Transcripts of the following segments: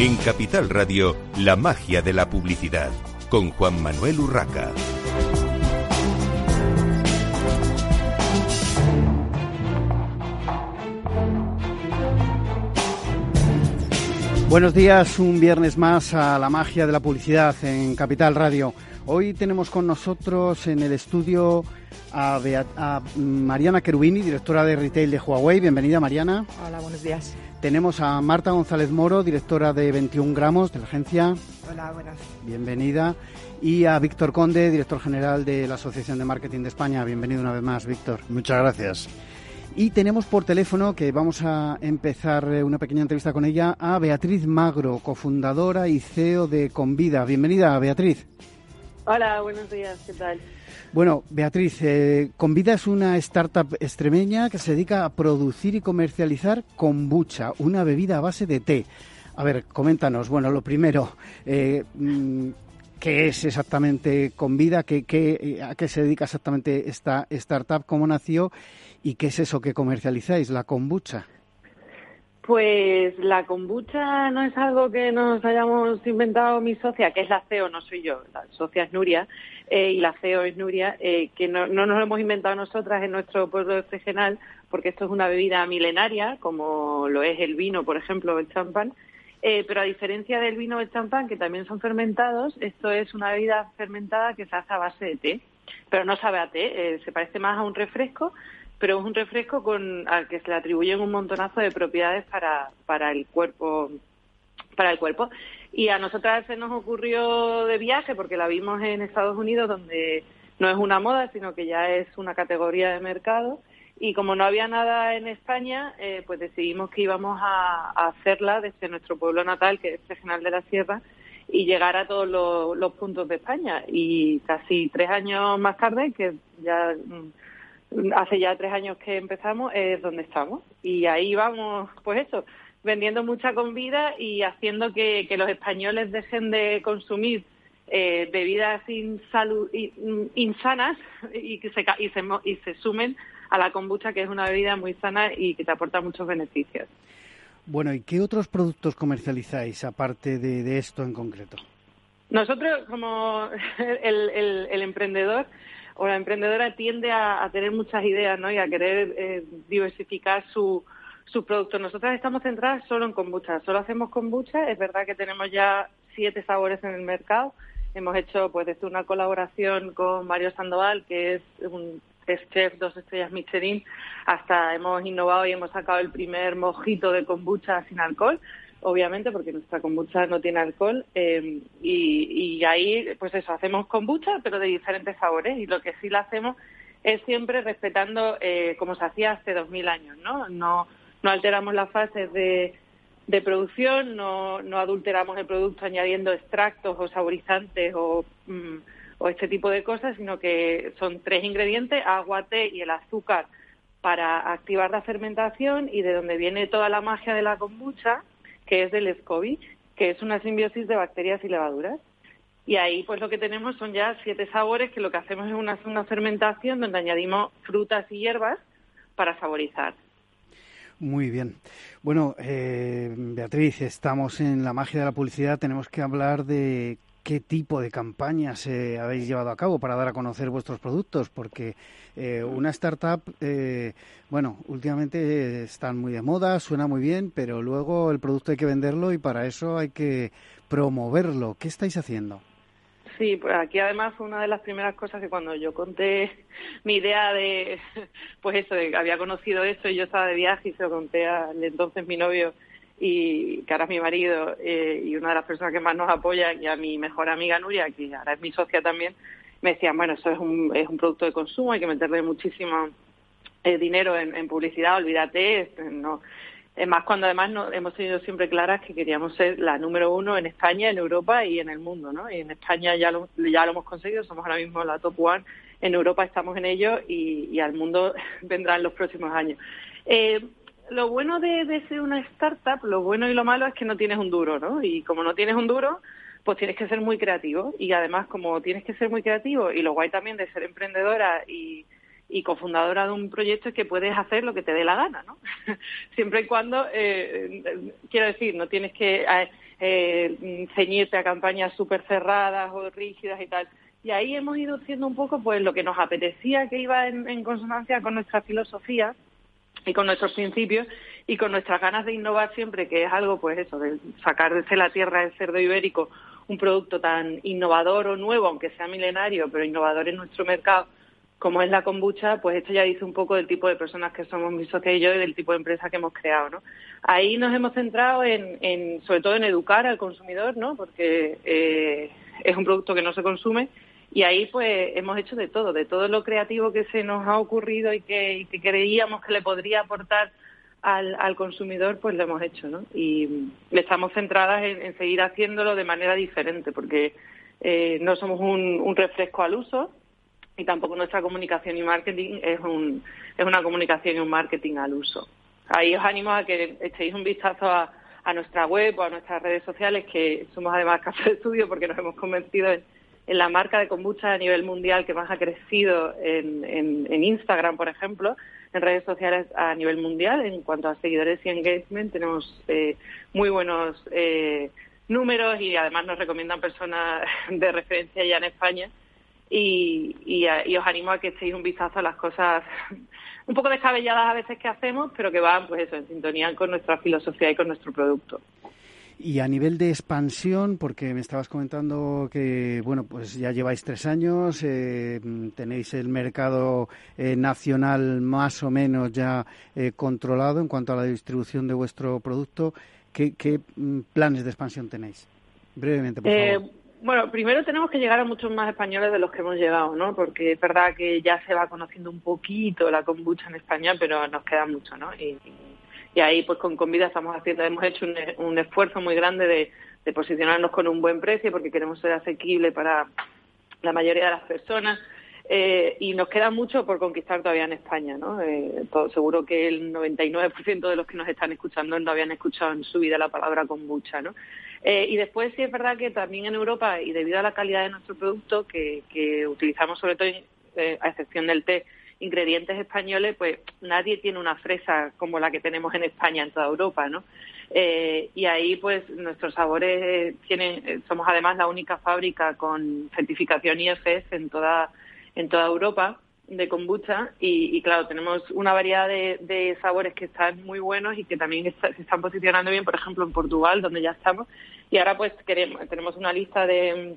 En Capital Radio, la magia de la publicidad, con Juan Manuel Urraca. Buenos días, un viernes más a la magia de la publicidad en Capital Radio. Hoy tenemos con nosotros en el estudio a, a, Mariana Cherubini, directora de retail de Huawei. Bienvenida, Mariana. Hola, buenos días. Tenemos a Marta González Moro, directora de 21 gramos de la agencia. Hola, buenas. Bienvenida. Y a Víctor Conde, director general de la Asociación de Marketing de España. Bienvenido una vez más, Víctor. Muchas gracias. Y tenemos por teléfono, que vamos a empezar eh, una pequeña entrevista con ella, a Beatriz Magro, cofundadora y CEO de Convida. Bienvenida, Beatriz. Hola, buenos días, ¿qué tal? Bueno, Beatriz, eh, Convida es una startup extremeña que se dedica a producir y comercializar kombucha, una bebida a base de té. A ver, coméntanos, bueno, lo primero, eh, mm, ¿qué es exactamente Convida? ¿Qué, qué, ¿A qué se dedica exactamente esta startup? ¿Cómo nació? ¿Y qué es eso que comercializáis, la kombucha? Pues la kombucha no es algo que nos hayamos inventado mi socia, que es la CEO, no soy yo, la socia es Nuria, eh, y la CEO es Nuria, eh, que no, no, nos lo hemos inventado nosotras en nuestro pueblo regional, porque esto es una bebida milenaria, como lo es el vino, por ejemplo, el champán, eh, pero a diferencia del vino o el champán, que también son fermentados, esto es una bebida fermentada que se hace a base de té, pero no sabe a té, se parece más a un refresco, pero es un refresco con al que se le atribuyen un montonazo de propiedades para, para el cuerpo para el cuerpo. Y a nosotras se nos ocurrió de viaje porque la vimos en Estados Unidos donde no es una moda sino que ya es una categoría de mercado. Y como no había nada en España eh, pues decidimos que íbamos a, hacerla desde nuestro pueblo natal que es Regional de la Sierra y llegar a todos los, los puntos de España. Y casi tres años más tarde que ya mm, hace ya tres años que empezamos, es donde estamos. Y ahí vamos, pues eso, vendiendo mucha comida y haciendo que, los españoles dejen de consumir eh, bebidas insanas y que se, y se, y se sumen a la kombucha, que es una bebida muy sana y que te aporta muchos beneficios. Bueno, ¿y qué otros productos comercializáis aparte de, esto en concreto? Nosotros, como el emprendedor, o la emprendedora tiende a, tener muchas ideas ¿no? y a querer eh, diversificar su, sus productos. Nosotras estamos centradas solo en kombucha, solo hacemos kombucha. Es verdad que tenemos ya siete sabores en el mercado. Hemos hecho pues desde una colaboración con Mario Sandoval, que es un chef dos estrellas Michelin, hasta hemos innovado y hemos sacado el primer mojito de kombucha sin alcohol obviamente, porque nuestra kombucha no tiene alcohol. Eh, y, ahí, pues eso, hacemos kombucha, pero de diferentes sabores. Y lo que sí la hacemos es siempre respetando eh, como se hacía hace dos mil años, ¿no? No, no alteramos las fases de, de producción, no, no adulteramos el producto añadiendo extractos o saborizantes o, mm, o este tipo de cosas, sino que son tres ingredientes, agua, té y el azúcar para activar la fermentación y de donde viene toda la magia de la kombucha, que es del SCOBY, que es una simbiosis de bacterias y levaduras. Y ahí pues lo que tenemos son ya siete sabores que lo que hacemos es una, una fermentación donde añadimos frutas y hierbas para saborizar. Muy bien. Bueno, eh, Beatriz, estamos en la magia de la publicidad. Tenemos que hablar de qué tipo de campañas eh, habéis llevado a cabo para dar a conocer vuestros productos, porque eh, una startup, eh, bueno, últimamente están muy de moda, suena muy bien, pero luego el producto hay que venderlo y para eso hay que promoverlo. ¿Qué estáis haciendo? Sí, pues aquí además una de las primeras cosas que cuando yo conté mi idea de, pues eso, de que había conocido esto y yo estaba de viaje y se lo conté al entonces mi novio y que ahora es mi marido eh, y una de las personas que más nos apoya y a mi mejor amiga Nuria, que ahora es mi socia también, me decían, bueno, eso es un, es un producto de consumo, hay que meterle muchísimo eh, dinero en, publicidad, olvídate, este, no. Es más, cuando además no, hemos tenido siempre claras que queríamos ser la número uno en España, en Europa y en el mundo, ¿no? Y en España ya lo, ya lo hemos conseguido, somos ahora mismo la top one, en Europa estamos en ello y, y al mundo vendrá en los próximos años. Eh, lo bueno de, ser una startup, lo bueno y lo malo es que no tienes un duro, ¿no? Y como no tienes un duro, pues tienes que ser muy creativo. Y además, como tienes que ser muy creativo, y lo guay también de ser emprendedora y, cofundadora de un proyecto es que puedes hacer lo que te dé la gana, ¿no? Siempre y cuando, eh, quiero decir, no tienes que... eh, ceñirte a campañas súper cerradas o rígidas y tal. Y ahí hemos ido haciendo un poco pues lo que nos apetecía que iba en, consonancia con nuestra filosofía y con nuestros principios y con nuestras ganas de innovar siempre, que es algo, pues eso, de sacar desde la tierra el cerdo ibérico un producto tan innovador o nuevo, aunque sea milenario, pero innovador en nuestro mercado, como es la kombucha, pues esto ya dice un poco del tipo de personas que somos mi socia y yo y del tipo de empresa que hemos creado, ¿no? Ahí nos hemos centrado en, sobre todo en educar al consumidor, ¿no? Porque eh, es un producto que no se consume y ahí pues hemos hecho de todo, de todo lo creativo que se nos ha ocurrido y que, creíamos que le podría aportar al, consumidor, pues lo hemos hecho, ¿no? Y estamos centradas en, seguir haciéndolo de manera diferente, porque eh, no somos un refresco al uso, y tampoco nuestra comunicación y marketing es, un, es una comunicación y un marketing al uso. Ahí os animo a que echéis un vistazo a, a nuestra web o a nuestras redes sociales, que somos además Café Estudio porque nos hemos convertido en, la marca de kombucha a nivel mundial que más ha crecido en, en, Instagram, por ejemplo, en redes sociales a nivel mundial. En cuanto a seguidores y engagement, tenemos eh, muy buenos eh, números y además nos recomiendan personas de referencia ya en España y, os animo a que echéis un vistazo a las cosas un poco descabelladas a veces que hacemos, pero que van pues eso, en sintonía con nuestra filosofía y con nuestro producto. Y a nivel de expansión, porque me estabas comentando que, bueno, pues ya lleváis tres años, eh, tenéis el mercado eh, nacional más o menos ya eh, controlado en cuanto a la distribución de vuestro producto. ¿Qué, qué mm, planes de expansión tenéis? Brevemente, por favor. Bueno, primero tenemos que llegar a muchos más españoles de los que hemos llegado, ¿no? Porque es verdad que ya se va conociendo un poquito la kombucha en España, pero nos queda mucho, ¿no? Y, ahí, pues con Convida estamos haciendo, hemos hecho un, esfuerzo muy grande de, posicionarnos con un buen precio, porque queremos ser asequible para la mayoría de las personas. Eh, y nos queda mucho por conquistar todavía en España, ¿no? Eh, seguro que el 99% de los que nos están escuchando no habían escuchado en su vida la palabra kombucha, ¿no? Eh, y después sí es verdad que también en Europa, y debido a la calidad de nuestro producto, que, utilizamos sobre todo, a excepción del té, ingredientes españoles, pues nadie tiene una fresa como la que tenemos en España, en toda Europa, ¿no? Eh, y ahí, pues, nuestros sabores tienen, somos además la única fábrica con certificación IFS en toda, en toda Europa de kombucha y, claro, tenemos una variedad de, sabores que están muy buenos y que también se están posicionando bien, por ejemplo, en Portugal, donde ya estamos. Y ahora pues queremos, tenemos una lista de,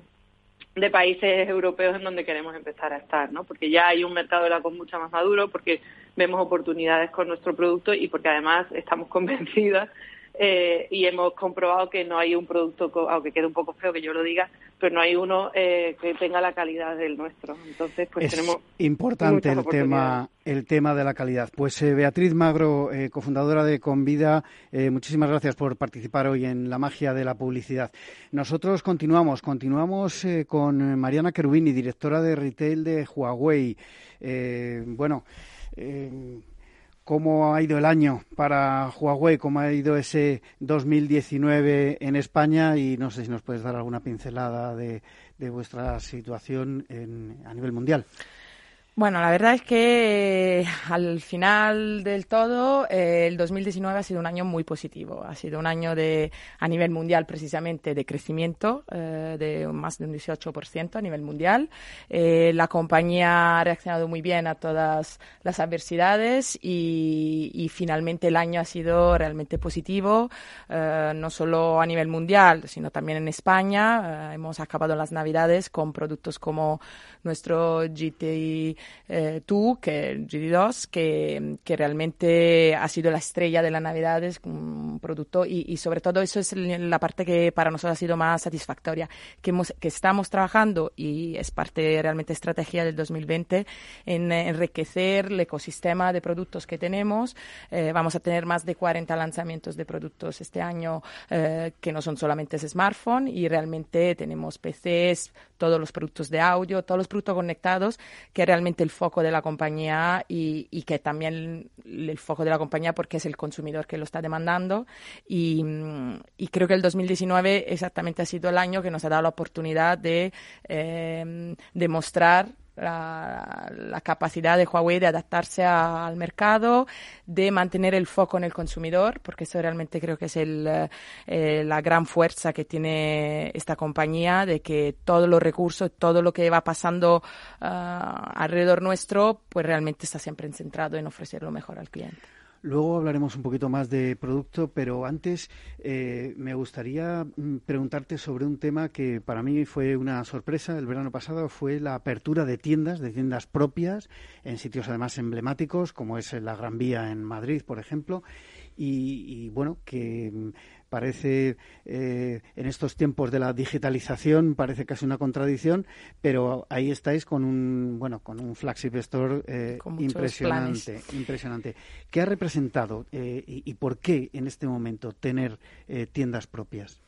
de países europeos en donde queremos empezar a estar, ¿no? Porque ya hay un mercado de la kombucha más maduro, porque vemos oportunidades con nuestro producto y porque además estamos convencidas eh, y hemos comprobado que no hay un producto, aunque quede un poco feo que yo lo diga, pero no hay uno eh, que tenga la calidad del nuestro. Entonces, pues es tenemos importante el tema, el tema de la calidad. Pues eh, Beatriz Magro, cofundadora de Convida, muchísimas gracias por participar hoy en la magia de la publicidad. Nosotros continuamos, continuamos con Mariana Cherubini, directora de retail de Huawei. bueno cómo ha ido el año para Huawei, cómo ha ido ese 2019 en España y no sé si nos puedes dar alguna pincelada de, vuestra situación a nivel mundial. Bueno, la verdad es que eh, al final del todo, eh, el 2019 ha sido un año muy positivo. Ha sido un año de, a nivel mundial precisamente de crecimiento eh, de más de un 18% a nivel mundial. la compañía ha reaccionado muy bien a todas las adversidades y, y finalmente el año ha sido realmente positivo, no solo a nivel mundial, sino también en España. hemos acabado las navidades con productos como nuestro GTI eh, tú, que GD2, que, que, realmente ha sido la estrella de la Navidad, es un producto y, y, sobre todo eso es la parte que para nosotros ha sido más satisfactoria, que, hemos, que estamos trabajando y es parte realmente estrategia del 2020 en enriquecer el ecosistema de productos que tenemos. Eh, vamos a tener más de 40 lanzamientos de productos este año eh, que no son solamente smartphone y realmente tenemos PCs, todos los productos de audio, todos los productos conectados que realmente el foco de la compañía y, que también el foco de la compañía porque es el consumidor que lo está demandando. Y, creo que el 2019 exactamente ha sido el año que nos ha dado la oportunidad de eh, demostrar la, capacidad de Huawei de adaptarse al mercado, de mantener el foco en el consumidor, porque eso realmente creo que es el, eh, la gran fuerza que tiene esta compañía, de que todos los recursos, todo lo que va pasando ah, alrededor nuestro, pues realmente está siempre centrado en ofrecer lo mejor al cliente. Luego hablaremos un poquito más de producto, pero antes eh, me gustaría mm, preguntarte sobre un tema que para mí fue una sorpresa el verano pasado, fue la apertura de tiendas, de tiendas propias, en sitios además emblemáticos, como es la Gran Vía en Madrid, por ejemplo, y, bueno, que mm, parece eh, en estos tiempos de la digitalización parece casi una contradicción, pero ahí estáis con un bueno con un flagship store eh, impresionante, impresionante. ¿Qué ha representado eh, y, por qué en este momento tener tiendas propias?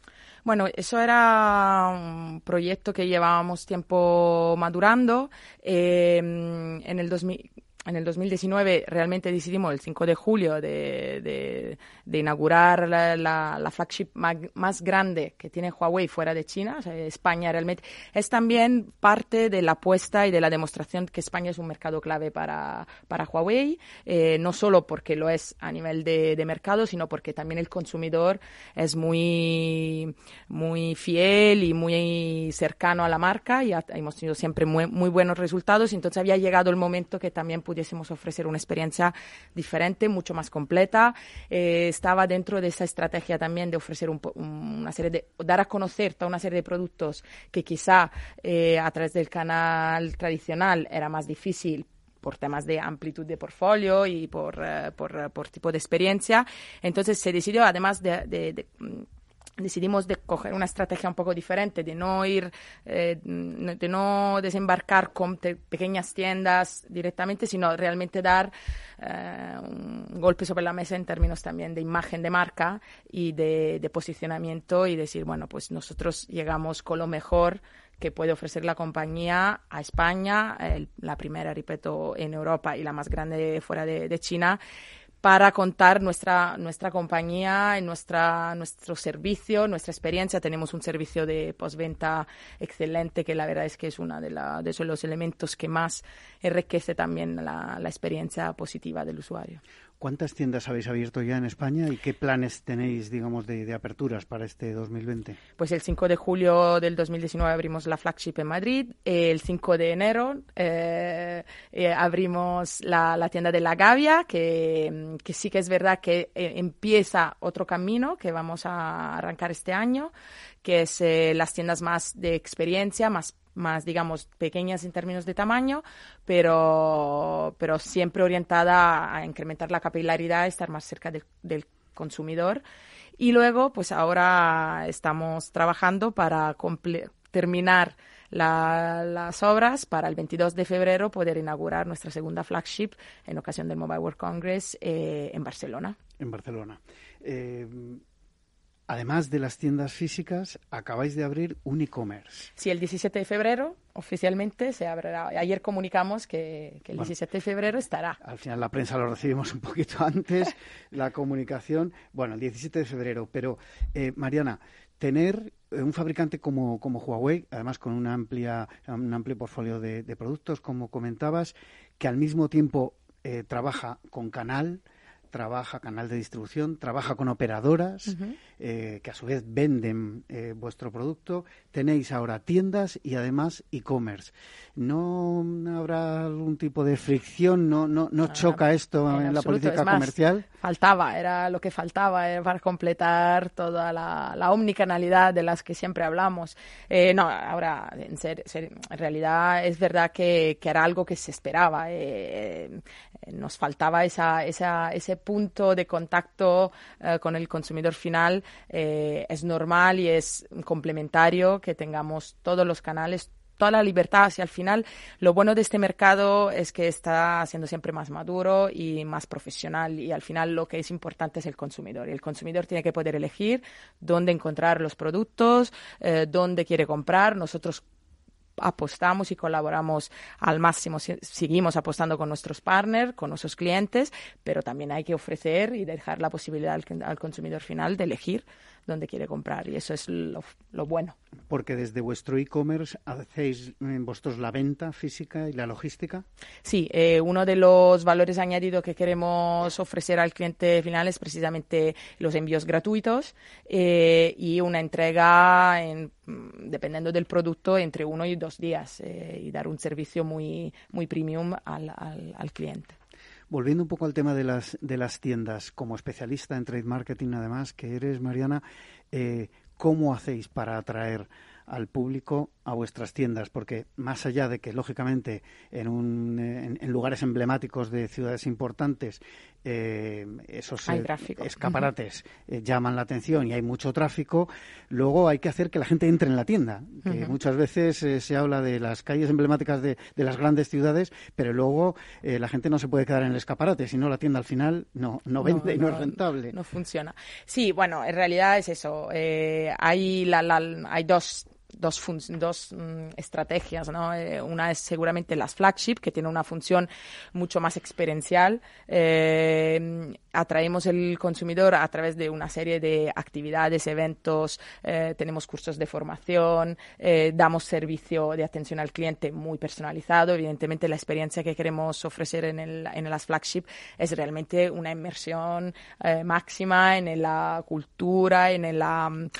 Bueno, eso era un proyecto que llevábamos tiempo madurando. en el 2000, en el 2019 realmente decidimos el 5 de julio de, inaugurar la, flagship más, grande que tiene Huawei fuera de China. España realmente es también parte de la apuesta y de la demostración que España es un mercado clave para, para Huawei, eh, no solo porque lo es a nivel de, mercado, sino porque también el consumidor es muy, muy fiel y muy cercano a la marca y hemos tenido siempre muy, muy buenos resultados. Entonces había llegado el momento que también pudiésemos ofrecer una experiencia diferente, mucho más completa. Eh, estaba dentro de esa estrategia también de ofrecer una serie de, dar a conocer toda una serie de productos que quizá eh, a través del canal tradicional era más difícil por temas de amplitud de portfolio y por, eh, por, por, tipo de experiencia. Entonces se decidió, además de decidimos de coger una estrategia un poco diferente, de no ir, eh, de no desembarcar con pequeñas tiendas directamente, sino realmente dar eh, un golpe sobre la mesa en términos también de imagen de marca y de, posicionamiento y decir, bueno, pues nosotros llegamos con lo mejor que puede ofrecer la compañía a España, la primera, repito, en Europa y la más grande fuera de China para contar nuestra, nuestra compañía, nuestra, nuestro servicio, nuestra experiencia. Tenemos un servicio de postventa excelente que la verdad es que es uno de, los elementos que más enriquece también la experiencia positiva del usuario. ¿Cuántas tiendas habéis abierto ya en España y qué planes tenéis, digamos, de, aperturas para este 2020? Pues el 5 de julio del 2019 abrimos la flagship en Madrid. El 5 de enero eh, eh, abrimos la, tienda de La Gavia, que, que sí que es verdad que eh, empieza otro camino que vamos a arrancar este año, que es las tiendas más de experiencia, más más, digamos, pequeñas en términos de tamaño, pero, pero siempre orientada a incrementar la capilaridad, estar más cerca del, consumidor. Y luego, pues ahora estamos trabajando para terminar las obras para el 22 de febrero poder inaugurar nuestra segunda flagship en ocasión del Mobile World Congress eh, en Barcelona. En Barcelona. Eh, Además de las tiendas físicas, acabáis de abrir un e-commerce. Sí, el 17 de febrero oficialmente se abrirá. Ayer comunicamos que, el 17 de febrero estará. Al final la prensa lo recibimos un poquito antes, la comunicación. Bueno, el 17 de febrero. Pero, eh, Mariana, tener eh, un fabricante como, como Huawei, además con una amplia, un amplio portfolio de, productos, como comentabas, que al mismo tiempo eh, trabaja con canal, trabaja canal de distribución, trabaja con operadoras eh, que a su vez venden eh, vuestro producto. Tenéis ahora tiendas y además e-commerce. ¿No habrá algún tipo de fricción? ¿No, no, no choca esto en, la política comercial? Faltaba, era lo que faltaba eh, para completar toda la, la, omnicanalidad de las que siempre hablamos. no, ahora, en, ser, en, realidad es verdad que, que, era algo que se esperaba. nos faltaba esa, esa, ese punto de contacto eh, con el consumidor final, eh, es normal y es complementario que tengamos todos los canales, toda la libertad hacia el final. Lo bueno de este mercado es que está siendo siempre más maduro y más profesional y al final lo que es importante es el consumidor. Y el consumidor tiene que poder elegir dónde encontrar los productos, eh, dónde quiere comprar. Nosotros apostamos y colaboramos al máximo. Seguimos apostando con nuestros partners, con nuestros clientes, pero también hay que ofrecer y dejar la posibilidad al consumidor final de elegir donde quiere comprar y eso es lo, bueno. Porque desde vuestro e-commerce hacéis eh, vosotros la venta física y la logística. Sí, eh, uno de los valores añadidos que queremos ofrecer al cliente final es precisamente los envíos gratuitos eh, y una entrega en, mm, dependiendo del producto entre uno y dos días y dar un servicio muy muy premium al, al cliente. Volviendo un poco al tema de las, de las tiendas, como especialista en trade marketing, además, que eres, Mariana, eh, ¿cómo hacéis para atraer al público a vuestras tiendas, porque más allá de que, lógicamente, en, un, en, lugares emblemáticos de ciudades importantes, eh, esos eh, escaparates eh, llaman la atención y hay mucho tráfico, luego hay que hacer que la gente entre en la tienda. que Muchas veces se habla de las calles emblemáticas de, de las grandes ciudades, pero luego la gente no se puede quedar en el escaparate, si no la tienda al final no, no vende y no, es rentable. No funciona. Sí, bueno, en realidad es eso. hay, la, la, hay dos dos, dos mm, estrategias. ¿no? Eh, una es seguramente las flagship, que tiene una función mucho más experiencial. Eh, atraemos el consumidor a través de una serie de actividades, eventos, eh, tenemos cursos de formación, damos servicio de atención al cliente muy personalizado. Evidentemente, la experiencia que queremos ofrecer en, en las flagship es realmente una inmersión máxima en la cultura, en el mm,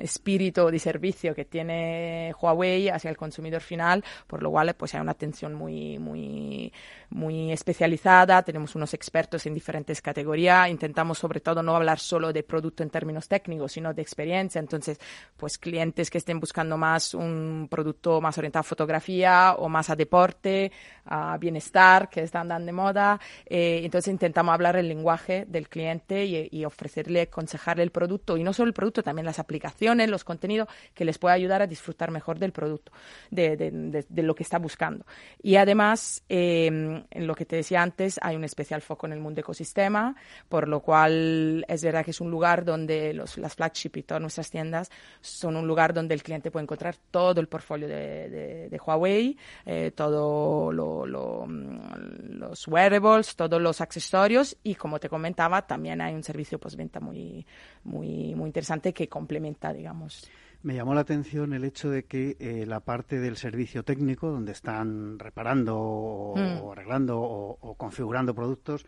espíritu de servicio que tiene Huawei hacia el consumidor final, por lo cual pues hay una atención muy, muy, muy especializada, tenemos unos expertos en diferentes categorías, intentamos sobre todo no hablar solo de producto en términos técnicos, sino de experiencia, entonces pues clientes que estén buscando más un producto más orientado a fotografía o más a deporte, a bienestar, que están dando de moda, eh, entonces intentamos hablar el lenguaje del cliente y, y ofrecerle, aconsejarle el producto, y no solo el producto, también las aplicaciones, los contenidos que les pueda ayudar a disfrutar mejor del producto, de, de, lo que está buscando. Y además, em, en lo que te decía antes, hay un especial foco en el mundo ecosistema, por lo cual es verdad que es un lugar donde los, las flagship y todas nuestras tiendas son un lugar donde el cliente puede encontrar todo el portfolio de, Huawei, eh, todo lo, los wearables, todos los accesorios y como te comentaba, también hay un servicio postventa muy, muy, muy interesante que complementa, digamos. Me llamó la atención el hecho de que eh, la parte del servicio técnico, donde están reparando o, mm. arreglando o, configurando productos,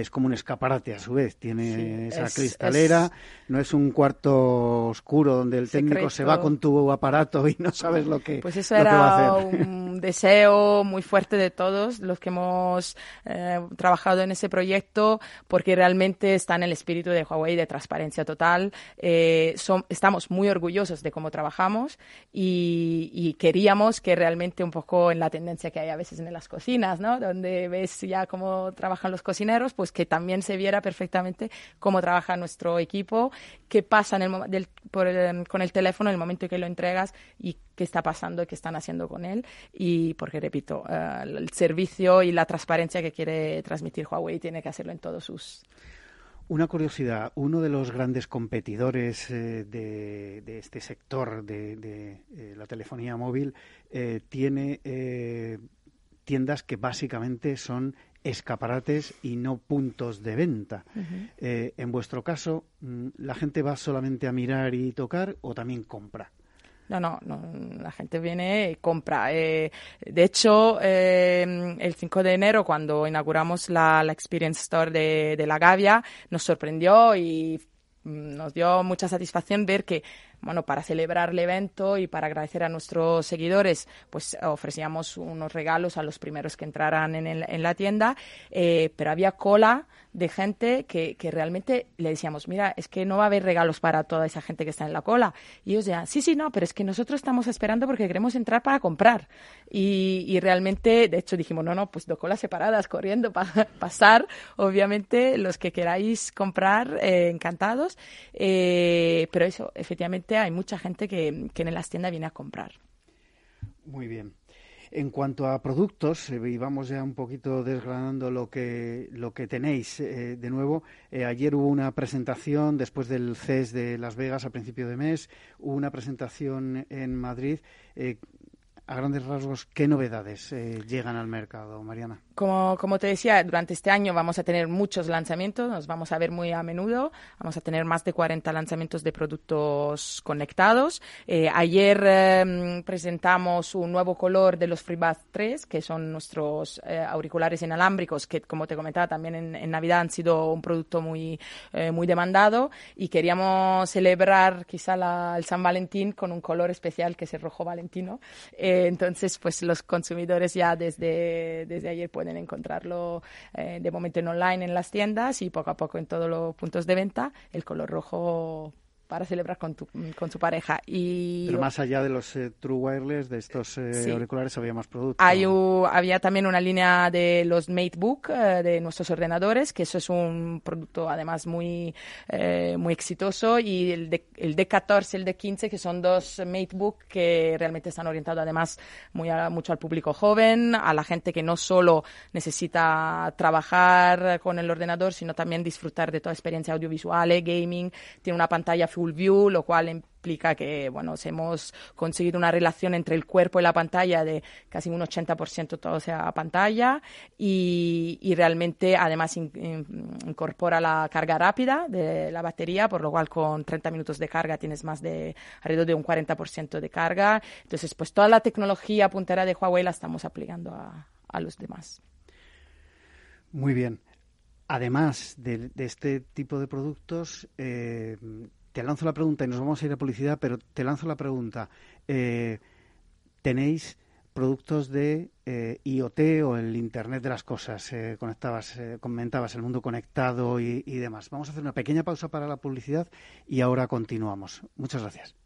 es como un escaparate a su vez. Tiene esa cristalera, no es un cuarto oscuro donde el técnico se va con tu aparato y no sabes lo que, pues eso era un deseo muy fuerte de todos los que hemos eh, trabajado en ese proyecto, porque realmente está en el espíritu de Huawei de transparencia total. Eh, son, estamos muy orgullosos de cómo trabajamos y, y, queríamos que realmente un poco en la tendencia que hay a veces en las cocinas, ¿no? Donde ves ya cómo trabajan los cocineros, pues que también se viera perfectamente cómo trabaja nuestro equipo, qué pasa por con el teléfono en el momento en que lo entregas y qué está pasando y qué están haciendo con él. Y porque, repito, eh, el servicio y la transparencia que quiere transmitir Huawei tiene que hacerlo en todos sus... Una curiosidad, uno de los grandes competidores eh, de, este sector de, eh, la telefonía móvil tiene tiendas que básicamente son escaparates y no puntos de venta. Eh, en vuestro caso, mm, ¿la gente va solamente a mirar y tocar o también compra? No, no, la gente viene y compra. Eh, de hecho, eh, el 5 de enero, cuando inauguramos la, Experience Store de, de, La Gavia, nos sorprendió y mm, nos dio mucha satisfacción ver que bueno, para celebrar el evento y para agradecer a nuestros seguidores, pues ofrecíamos unos regalos a los primeros que entraran en, en la tienda, eh, pero había cola de gente que, que, realmente le decíamos, mira, es que no va a haber regalos para toda esa gente que está en la cola. Y ellos decían, sí, sí, no, pero es que nosotros estamos esperando porque queremos entrar para comprar. Y, y realmente, de hecho, dijimos, no, no, pues dos colas separadas, corriendo para pasar. Obviamente, los que queráis comprar, eh, encantados. Eh, pero eso, efectivamente, hay mucha gente que, en las tiendas viene a comprar. Muy bien. En cuanto a productos, eh, y vamos ya un poquito desgranando lo que, lo que tenéis eh, de nuevo. Eh, ayer hubo una presentación después del CES de Las Vegas a principio de mes, hubo una presentación en Madrid. A grandes rasgos, ¿qué novedades eh, llegan al mercado, Mariana? Como, como te decía, durante este año vamos a tener muchos lanzamientos, nos vamos a ver muy a menudo, vamos a tener más de 40 lanzamientos de productos conectados. Eh, ayer em, presentamos un nuevo color de los FreeBuds 3, que son nuestros eh, auriculares inalámbricos, que como te comentaba también en, Navidad han sido un producto muy, muy demandado y queríamos celebrar quizá el San Valentín con un color especial que es el rojo valentino. Entonces, pues los consumidores ya desde, desde ayer pueden pueden encontrarlo eh, de momento en online en las tiendas y poco a poco en todos los puntos de venta. El color rojo para celebrar con, tu, con su pareja. Y, Pero más allá de los eh, True Wireless, de estos eh, auriculares, había más productos. Hay, había también una línea de los MateBook, eh, de nuestros ordenadores, que eso es un producto además muy, muy exitoso, y el, de, el D14 y el D15, que son dos MateBook que realmente están orientados además muy mucho al público joven, a la gente que no solo necesita trabajar con el ordenador, sino también disfrutar de toda experiencia audiovisual, gaming, tiene una pantalla full view, lo cual implica que bueno, hemos conseguido una relación entre el cuerpo y la pantalla de casi un 80% todo sea pantalla y, realmente además incorpora la carga rápida de la batería, por lo cual con 30 minutos de carga tienes más de alrededor de un 40% de carga. Entonces, pues toda la tecnología puntera de Huawei la estamos aplicando a, los demás. Muy bien. Además de, este tipo de productos, eh, te lanzo la pregunta y nos vamos a ir a publicidad, pero te lanzo la pregunta. Eh, ¿Tenéis productos de eh, IoT o el Internet de las cosas? Eh, conectabas, comentabas el mundo conectado y demás. Vamos a hacer una pequeña pausa para la publicidad y ahora continuamos. Muchas gracias.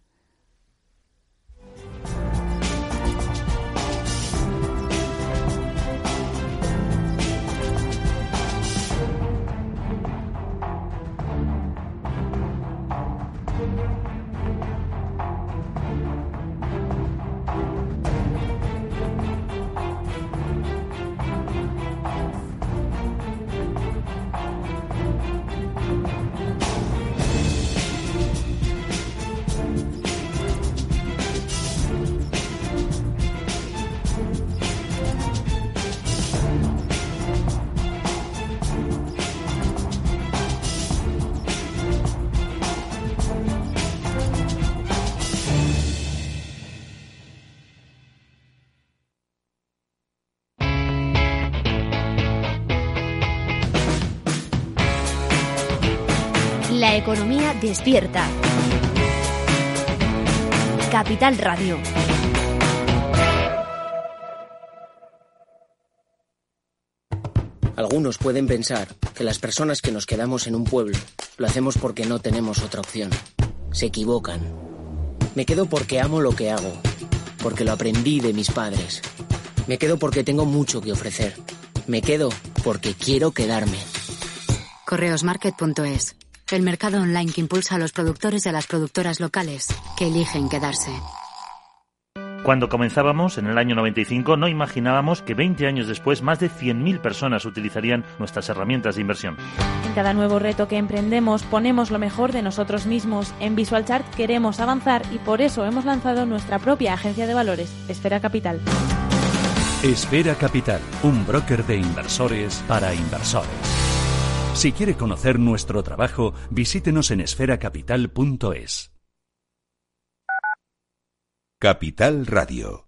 Economía despierta. Capital Radio. Algunos pueden pensar que las personas que nos quedamos en un pueblo lo hacemos porque no tenemos otra opción. Se equivocan. Me quedo porque amo lo que hago, porque lo aprendí de mis padres. Me quedo porque tengo mucho que ofrecer. Me quedo porque quiero quedarme. Correosmarket.es el mercado online que impulsa a los productores y a las productoras locales que eligen quedarse. Cuando comenzábamos, en el año 95, no imaginábamos que 20 años después más de 100.000 personas utilizarían nuestras herramientas de inversión. En cada nuevo reto que emprendemos ponemos lo mejor de nosotros mismos. En VisualChart queremos avanzar y por eso hemos lanzado nuestra propia agencia de valores, Esfera Capital. Esfera Capital, un broker de inversores para inversores. Si quiere conocer nuestro trabajo, visítenos en esferacapital.es. Capital Radio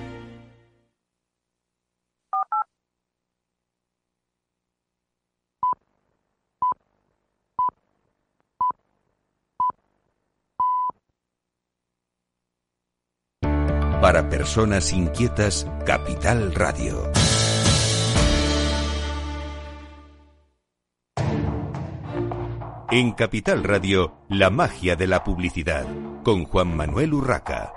Para personas inquietas, Capital Radio. En Capital Radio, la magia de la publicidad, con Juan Manuel Urraca.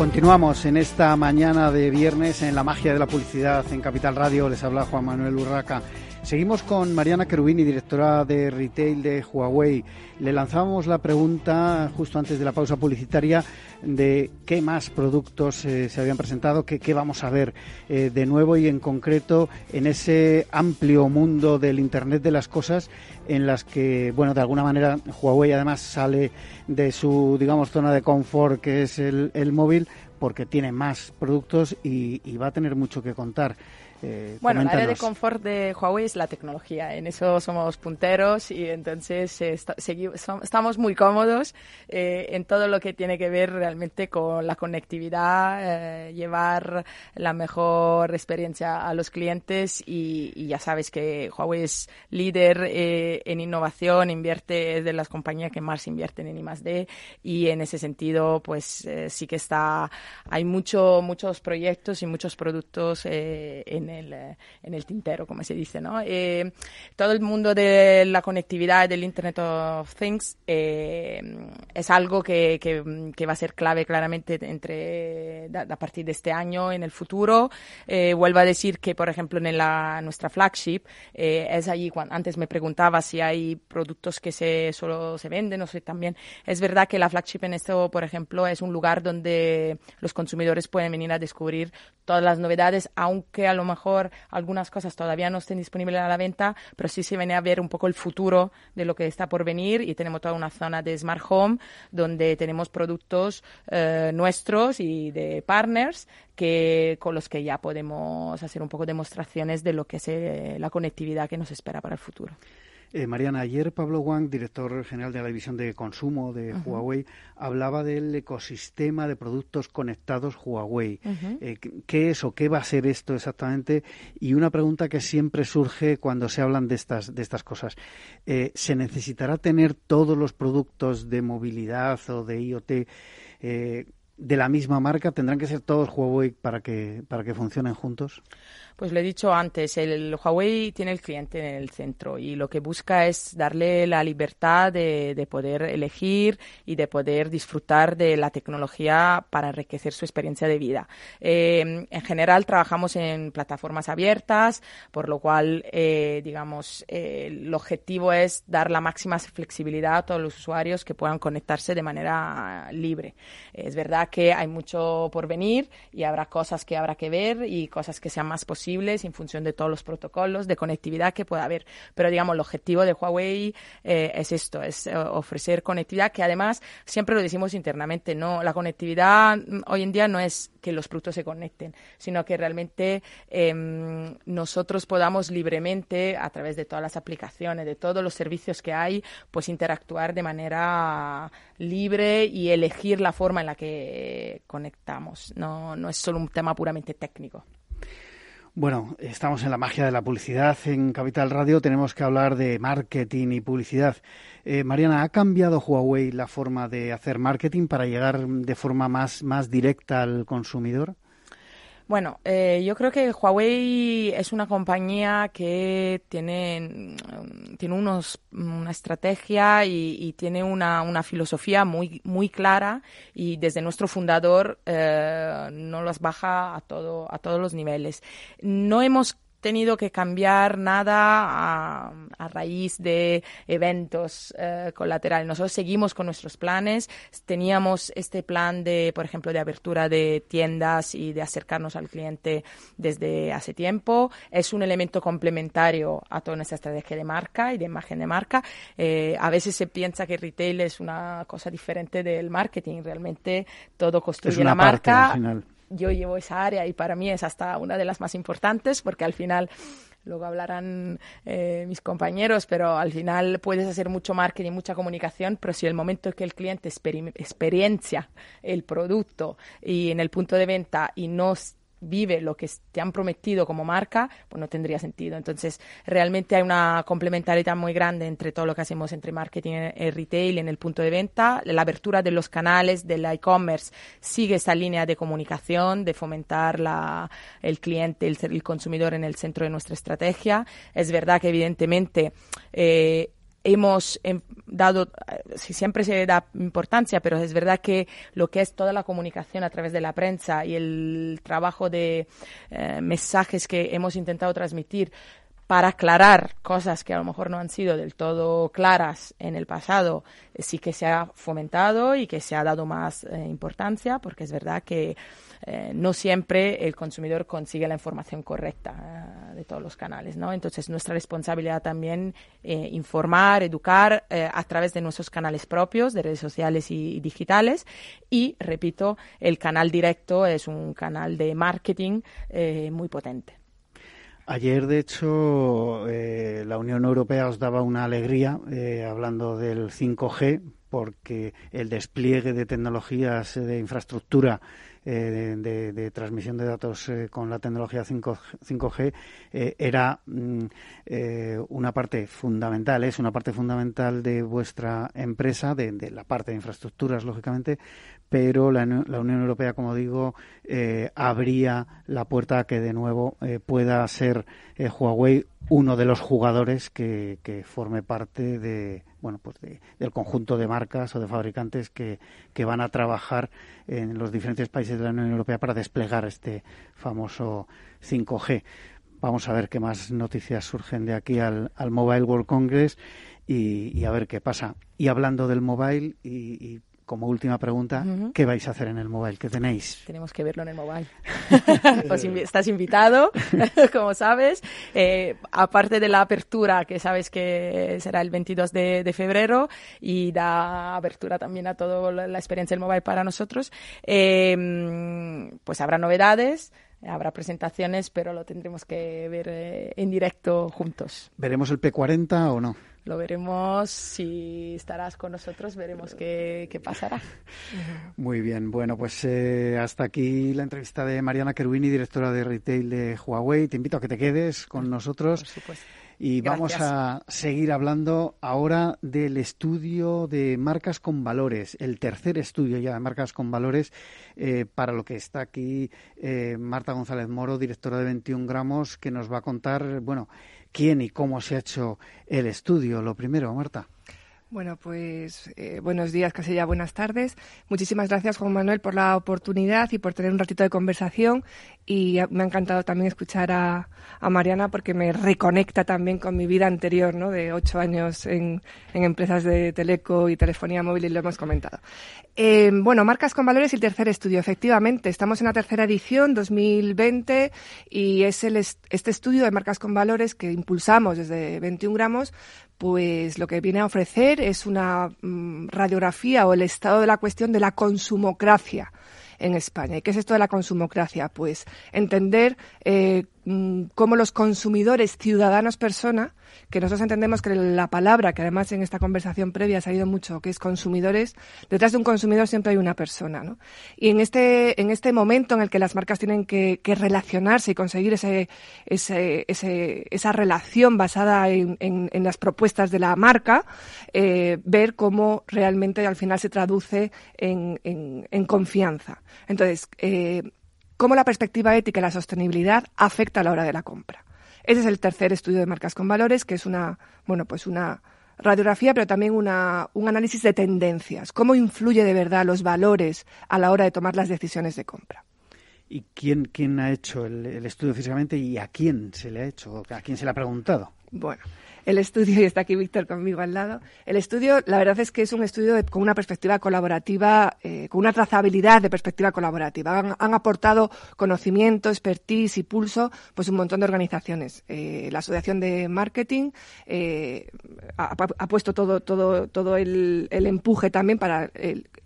Continuamos en esta mañana de viernes en la magia de la publicidad en Capital Radio. Les habla Juan Manuel Urraca. Seguimos con Mariana Cherubini, directora de retail de Huawei. Le lanzábamos la pregunta justo antes de la pausa publicitaria de qué más productos eh, se habían presentado, qué, qué vamos a ver eh, de nuevo y en concreto en ese amplio mundo del Internet de las cosas en las que, bueno, de alguna manera Huawei además sale de su, digamos, zona de confort que es el, móvil porque tiene más productos y va a tener mucho que contar. Eh, bueno, la área de coméntanos. confort de Huawei es la tecnología. En eso somos punteros y entonces eh, esta- segui- som- estamos muy cómodos eh, en todo lo que tiene que ver realmente con la conectividad, eh, llevar la mejor experiencia a los clientes y, y ya sabes que Huawei es líder eh, en innovación, invierte es de las compañías que más invierten en I+D y en ese sentido pues eh, sí que está hay mucho muchos proyectos y muchos productos en el eh, en el tintero como se dice no Eh, todo el mundo de la conectividad del Internet of Things eh, es algo que, que, que va a ser clave claramente entre da- a partir de este año en el futuro. Eh, vuelvo a decir que por ejemplo en la nuestra flagship eh, es allí cuando antes me preguntaba si hay productos que se solo se venden o si también. Es verdad que la flagship en esto por ejemplo es un lugar donde los consumidores pueden venir a descubrir todas las novedades aunque a lo mejor algunas cosas todavía no estén disponibles a la venta pero sí se viene a ver un poco el futuro de lo que está por venir y tenemos toda una zona de smart home donde tenemos productos eh, nuestros y de partners que con los que ya podemos hacer un poco demostraciones de lo que es eh, la conectividad que nos espera para el futuro. Eh, Mariana, ayer Pablo Wang, director general de la división de consumo de. Huawei, hablaba del ecosistema de productos conectados Huawei. Eh, ¿qué- ¿Qué es o qué va a ser esto exactamente? Y una pregunta que siempre surge cuando se hablan de estas, de estas cosas. Eh, ¿Se necesitará tener todos los productos de movilidad o de IoT eh, de la misma marca? ¿Tendrán que ser todos Huawei para que, para que funcionen juntos? Pues lo he dicho antes, el Huawei tiene el cliente en el centro y lo que busca es darle la libertad de, de poder elegir y de poder disfrutar de la tecnología para enriquecer su experiencia de vida. Eh, en general trabajamos en plataformas abiertas, por lo cual, eh, digamos, eh, el objetivo es dar la máxima flexibilidad a todos los usuarios que puedan conectarse de manera libre. Es verdad que hay mucho por venir y habrá cosas que habrá que ver y cosas que sean más posibles en función de todos los protocolos de conectividad que pueda haber. Pero digamos, el objetivo de Huawei eh, es esto, es eh, ofrecer conectividad que además siempre lo decimos internamente, no la conectividad mm, hoy en día no es que los productos se conecten, sino que realmente em, nosotros podamos libremente a través de todas las aplicaciones, de todos los servicios que hay, pues interactuar de manera libre y elegir la forma en la que conectamos. No, no es solo un tema puramente técnico. Bueno, estamos en la magia de la publicidad. En Capital Radio tenemos que hablar de marketing y publicidad. Eh, Mariana, ¿ha cambiado Huawei la forma de hacer marketing para llegar de forma más, más directa al consumidor? Bueno, eh, yo creo que Huawei es una compañía que tiene, mm, tiene unos, una estrategia y, tiene una, una filosofía muy, muy clara y desde nuestro fundador eh, no las baja a, todo, a todos los niveles. No hemos tenido que cambiar nada a, a raíz de eventos eh, colaterales. Nosotros seguimos con nuestros planes. Teníamos este plan de, por ejemplo, de apertura de tiendas y de acercarnos al cliente desde hace tiempo. Es un elemento complementario a toda nuestra estrategia de marca y de imagen de marca. Eh, a veces se piensa que retail es una cosa diferente del marketing. Realmente todo construye Es una la parte marca al final. Yo llevo esa área y para mí es hasta una de las más importantes porque al final luego hablarán eh, mis compañeros, pero al final puedes hacer mucho marketing, mucha comunicación, pero si el momento que el cliente experi- experiencia el producto y en el punto de venta y no vive lo que te han prometido como marca, pues no tendría sentido. Entonces, realmente hay una complementariedad muy grande entre todo lo que hacemos entre marketing y retail en el punto de venta. La apertura de los canales del e-commerce sigue esa línea de comunicación, de fomentar la, el cliente, el, el consumidor en el centro de nuestra estrategia. Es verdad que evidentemente eh, hemos em, dado, si siempre se da importancia, pero es verdad que lo que es toda la comunicación a través de la prensa y el trabajo de eh, mensajes que hemos intentado transmitir para aclarar cosas que a lo mejor no han sido del todo claras en el pasado, eh, sí que se ha fomentado y que se ha dado más eh, importancia, porque es verdad que eh, no siempre el consumidor consigue la información correcta de todos los canales, ¿no? Entonces, nuestra responsabilidad también informar, educar a través de nuestros canales propios, de redes sociales y digitales. Y, repito, el canal directo es un canal de marketing muy potente. Ayer, de hecho, eh, la Unión Europea os daba una alegría eh, hablando del 5G, porque el despliegue de tecnologías de infraestructura eh, de, transmisión de datos eh, con la tecnología 5, g eh, era mm, una parte fundamental, es una parte fundamental de vuestra empresa, de, la parte de infraestructuras, lógicamente, pero la, Unión Europea, como digo, abría la puerta a que de nuevo pueda ser Huawei uno de los jugadores que, forme parte de bueno pues del conjunto de marcas o de fabricantes que, que, van a trabajar en los diferentes países de la Unión Europea para desplegar este famoso 5G. Vamos a ver qué más noticias surgen de aquí al, al Mobile World Congress y, y, a ver qué pasa. Y hablando del mobile y, y como última pregunta, ¿qué vais a hacer en el mobile? ¿Qué tenéis? Tenemos que verlo en el mobile. estás invitado, como sabes. Eh, aparte de la apertura, que sabes que será el 22 de, febrero y da apertura también a toda la experiencia del mobile para nosotros, eh, pues habrá novedades. Habrá presentaciones, pero lo tendremos que ver eh, en directo juntos. ¿Veremos el P40 o no? Lo veremos. Si estarás con nosotros, veremos qué, pasará. Muy bien, bueno, pues eh, hasta aquí la entrevista de Mariana Keruini, directora de retail de Huawei. Te invito a que te quedes con nosotros. Y vamos a seguir hablando ahora del estudio de marcas con valores, el tercer estudio ya de marcas con valores, eh, para lo que está aquí eh, Marta González Moro, directora de 21 gramos, que nos va a contar, bueno, quién y cómo se ha hecho el estudio. Lo primero, Marta. Bueno, pues eh, buenos días, casi ya buenas tardes. Muchísimas gracias, Juan Manuel, por la oportunidad y por tener un ratito de conversación. Y me ha encantado también escuchar a, Mariana porque me reconecta también con mi vida anterior, ¿no? De ocho años en, empresas de teleco y telefonía móvil y lo hemos comentado. Eh, bueno, marcas con valores y el tercer estudio. Efectivamente, estamos en la tercera edición, 2020, y es el, este estudio de marcas con valores que impulsamos desde 21 gramos pues lo que viene a ofrecer es una mm, radiografía o el estado de la cuestión de la consumocracia en España. ¿Y qué es esto de la consumocracia? Pues entender eh, cómo los consumidores, ciudadanos, personas, que nosotros entendemos que la palabra, que además en esta conversación previa ha salido mucho, que es consumidores, detrás de un consumidor siempre hay una persona, ¿no? Y en este, en este momento en el que las marcas tienen que, relacionarse y conseguir ese, esa relación basada en, las propuestas de la marca, eh, ver cómo realmente al final se traduce en, confianza. Entonces, eh, cómo la perspectiva ética y la sostenibilidad afecta a la hora de la compra. Ese es el tercer estudio de marcas con valores, que es una, bueno, pues una radiografía, pero también una, un análisis de tendencias. ¿Cómo influye de verdad los valores a la hora de tomar las decisiones de compra? ¿Y quién, quién ha hecho el, el estudio físicamente y a quién se le ha hecho? ¿A quién se le ha preguntado? Bueno, el estudio, y está aquí Víctor conmigo al lado, el estudio, la verdad es que es un estudio con una perspectiva colaborativa, eh, con una trazabilidad de perspectiva colaborativa. Han, aportado conocimiento, expertise y pulso, pues un montón de organizaciones. Eh, la Asociación de Marketing eh, ha, puesto todo, todo, todo el, el empuje también para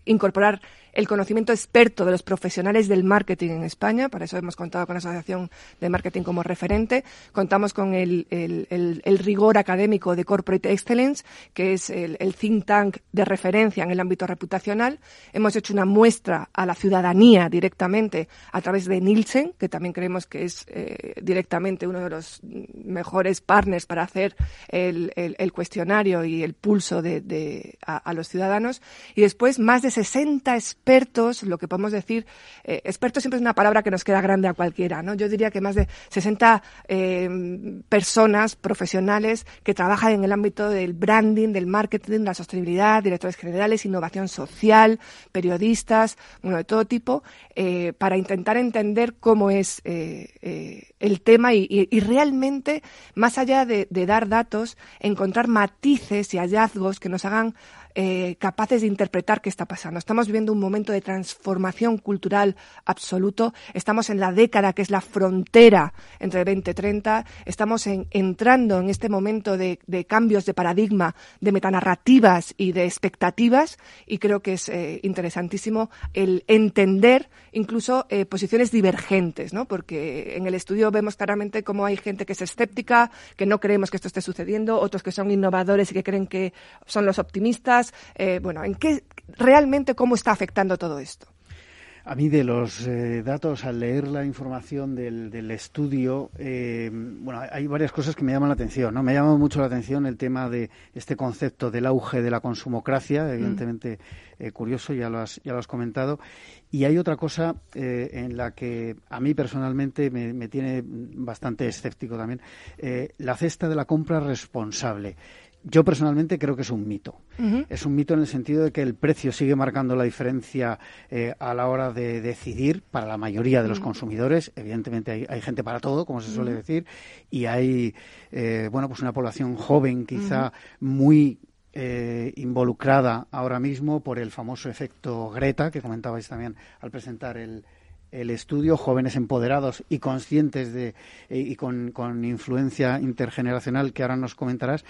incorporar el conocimiento experto de los profesionales del marketing en España. Para eso hemos contado con la Asociación de Marketing como referente. Contamos con el, el, el, rigor académico de Corporate Excellence, que es el, think tank de referencia en el ámbito reputacional. Hemos hecho una muestra a la ciudadanía directamente a través de Nielsen, que también creemos que es eh, directamente uno de los mejores partners para hacer el, cuestionario y el pulso de, a, los ciudadanos. Y después más de 60 expertos, lo que podemos decir, eh, expertos siempre es una palabra que nos queda grande a cualquiera, ¿no? Yo diría que más de 60 eh, personas profesionales que trabajan en el ámbito del branding, del marketing, la sostenibilidad, directores generales, innovación social, periodistas, bueno, de todo tipo, eh, para intentar entender cómo es el tema y, realmente, más allá de dar datos, encontrar matices y hallazgos que nos hagan eh, capaces de interpretar qué está pasando. Estamos viviendo un momento de transformación cultural absoluto. Estamos en la década que es la frontera entre 2030. Estamos entrando en este momento de, cambios de paradigma, de metanarrativas y de expectativas. Y creo que es eh, interesantísimo el entender incluso eh, posiciones divergentes, ¿no? Porque en el estudio vemos claramente cómo hay gente que es escéptica, que no creemos que esto esté sucediendo, otros que son innovadores y que creen que son los optimistas eh, bueno, ¿en qué realmente cómo está afectando todo esto? A mí de los eh, datos, al leer la información del, estudio, eh, bueno, hay varias cosas que me llaman la atención. ¿no? Me llama mucho la atención el tema de este concepto del auge de la consumocracia, mm. evidentemente curioso, ya lo, has, ya lo has comentado. Y hay otra cosa en la que a mí personalmente me, me tiene bastante escéptico también, la cesta de la compra responsable. Yo personalmente creo que es un mito. Es un mito en el sentido de que el precio sigue marcando la diferencia eh, a la hora de decidir para la mayoría de los consumidores. Evidentemente hay, gente para todo, como se suele decir, y hay eh, bueno pues una población joven quizá muy eh, involucrada ahora mismo por el famoso efecto Greta que comentabais también al presentar el, el estudio, jóvenes empoderados y conscientes de eh, y con, influencia intergeneracional que ahora nos comentarás,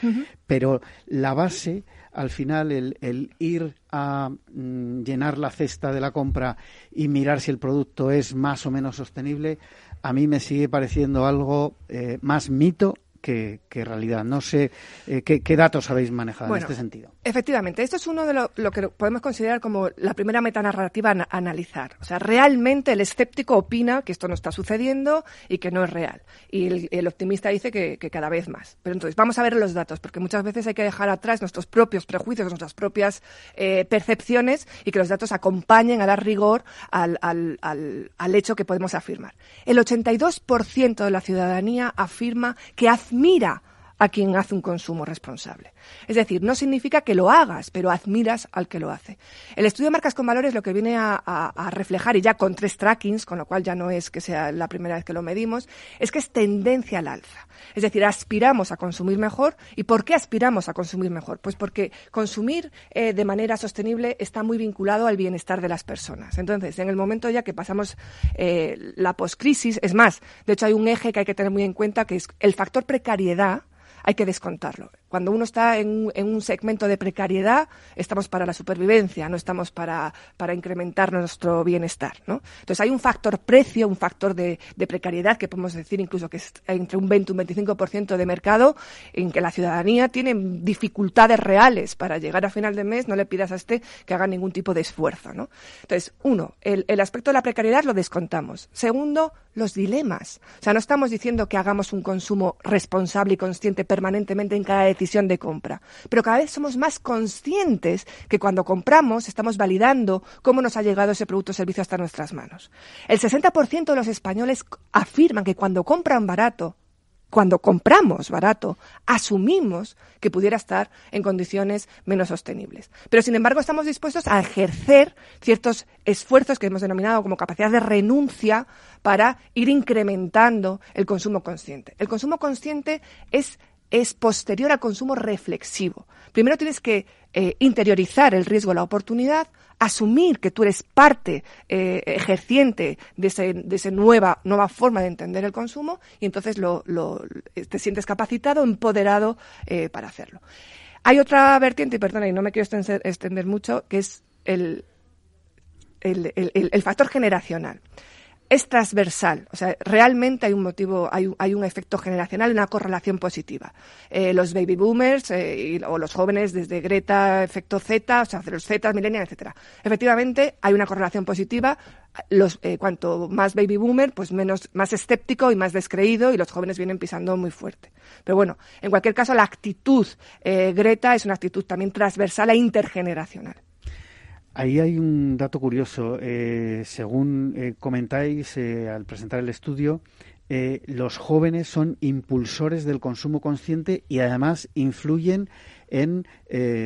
pero la base, al final, el, ir a mm, llenar la cesta de la compra y mirar si el producto es más o menos sostenible, a mí me sigue pareciendo algo eh, más mito que, realidad. No sé eh, qué, datos habéis manejado en este sentido. Efectivamente, esto es uno de lo, que podemos considerar como la primera metanarrativa a, analizar. O sea, realmente el escéptico opina que esto no está sucediendo y que no es real. Y el, optimista dice que, cada vez más. Pero entonces, vamos a ver los datos, porque muchas veces hay que dejar atrás nuestros propios prejuicios, nuestras propias eh, percepciones y que los datos acompañen a dar rigor al, al, al hecho que podemos afirmar. El 82% de la ciudadanía afirma que hace mira a quien hace un consumo responsable. Es decir, no significa que lo hagas, pero admiras al que lo hace. El estudio de marcas con valores lo que viene a, reflejar, y ya con tres trackings, con lo cual ya no es que sea la primera vez que lo medimos, es que es tendencia al alza. Es decir, aspiramos a consumir mejor. ¿Y por qué aspiramos a consumir mejor? Pues porque consumir eh, de manera sostenible está muy vinculado al bienestar de las personas. Entonces, en el momento ya que pasamos eh, la poscrisis, es más, de hecho hay un eje que hay que tener muy en cuenta que es el factor precariedad hay que descontarlo. Cuando uno está en, un segmento de precariedad, estamos para la supervivencia, no estamos para, para incrementar nuestro bienestar. ¿no? Entonces hay un factor precio, un factor de, precariedad que podemos decir incluso que es entre un 20 y un 25% de mercado en que la ciudadanía tiene dificultades reales para llegar a final de mes, no le pidas a este que haga ningún tipo de esfuerzo. ¿no? Entonces, uno, el, el aspecto de la precariedad lo descontamos. Segundo, los dilemas. O sea, no estamos diciendo que hagamos un consumo responsable y consciente permanentemente en cada decisión de compra. Pero cada vez somos más conscientes que cuando compramos estamos validando cómo nos ha llegado ese producto o servicio hasta nuestras manos. El 60% de los españoles afirman que cuando compran barato, cuando compramos barato, asumimos que pudiera estar en condiciones menos sostenibles. Pero, sin embargo, estamos dispuestos a ejercer ciertos esfuerzos que hemos denominado como capacidad de renuncia para ir incrementando el consumo consciente. El consumo consciente es es posterior al consumo reflexivo. Primero tienes que eh, interiorizar el riesgo, la oportunidad, asumir que tú eres parte eh, ejerciente de, esa nueva, nueva forma de entender el consumo y entonces lo, te sientes capacitado, empoderado eh, para hacerlo. Hay otra vertiente, y perdona, y no me quiero extender, mucho, que es el, el factor generacional. Es transversal. O sea, realmente hay un motivo, hay, hay un efecto generacional, una correlación positiva. Eh, los baby boomers eh, o los jóvenes desde Greta, efecto Z, o sea, los Z, millennials, etcétera. Efectivamente, hay una correlación positiva. Los, eh, cuanto más baby boomer, pues menos, más escéptico y más descreído, y los jóvenes vienen pisando muy fuerte. Pero bueno, en cualquier caso, la actitud Greta es una actitud también transversal e intergeneracional. Ahí hay un dato curioso. Eh, según eh, comentáis eh, al presentar el estudio, los jóvenes son impulsores del consumo consciente y además influyen en